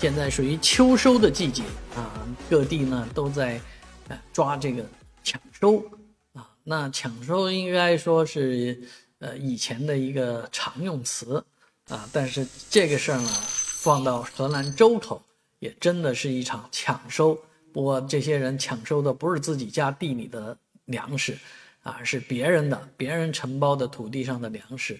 现在属于秋收的季节啊，各地呢都在呃抓这个抢收啊。那抢收应该说是呃以前的一个常用词啊，但是这个事儿呢放到河南周口也真的是一场抢收。不过这些人抢收的不是自己家地里的粮食啊，是别人的别人承包的土地上的粮食。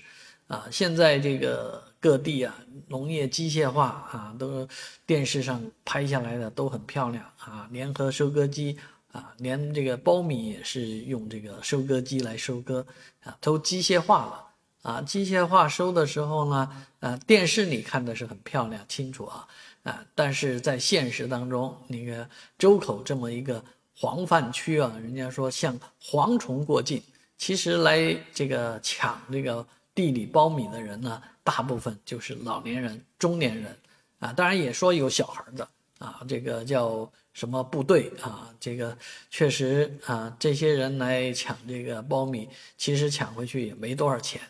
啊，现在这个各地啊，农业机械化啊，都电视上拍下来的都很漂亮啊。联合收割机啊，连这个苞米也是用这个收割机来收割啊，都机械化了啊。机械化收的时候呢，啊，电视里看的是很漂亮清楚啊啊，但是在现实当中，那个周口这么一个黄泛区啊，人家说像蝗虫过境，其实来这个抢这个。地里苞米的人呢，大部分就是老年人、中年人，啊，当然也说有小孩的啊，这个叫什么部队啊，这个确实啊，这些人来抢这个苞米，其实抢回去也没多少钱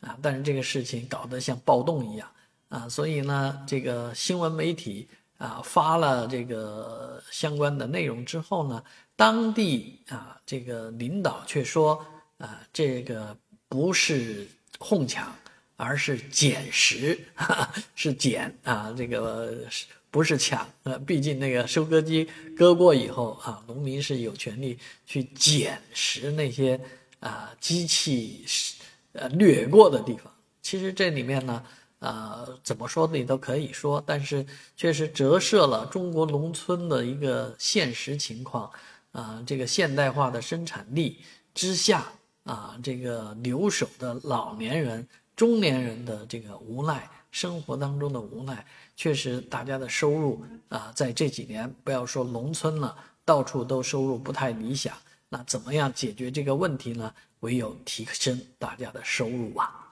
啊，但是这个事情搞得像暴动一样啊，所以呢，这个新闻媒体啊发了这个相关的内容之后呢，当地啊这个领导却说啊，这个不是。哄抢，而是捡食，是捡啊，这个不是抢？呃，毕竟那个收割机割过以后啊，农民是有权利去捡拾那些啊机器呃掠过的地方。其实这里面呢，呃，怎么说你都可以说，但是确实折射了中国农村的一个现实情况啊，这个现代化的生产力之下。啊，这个留守的老年人、中年人的这个无奈，生活当中的无奈，确实大家的收入啊，在这几年不要说农村了，到处都收入不太理想。那怎么样解决这个问题呢？唯有提升大家的收入啊。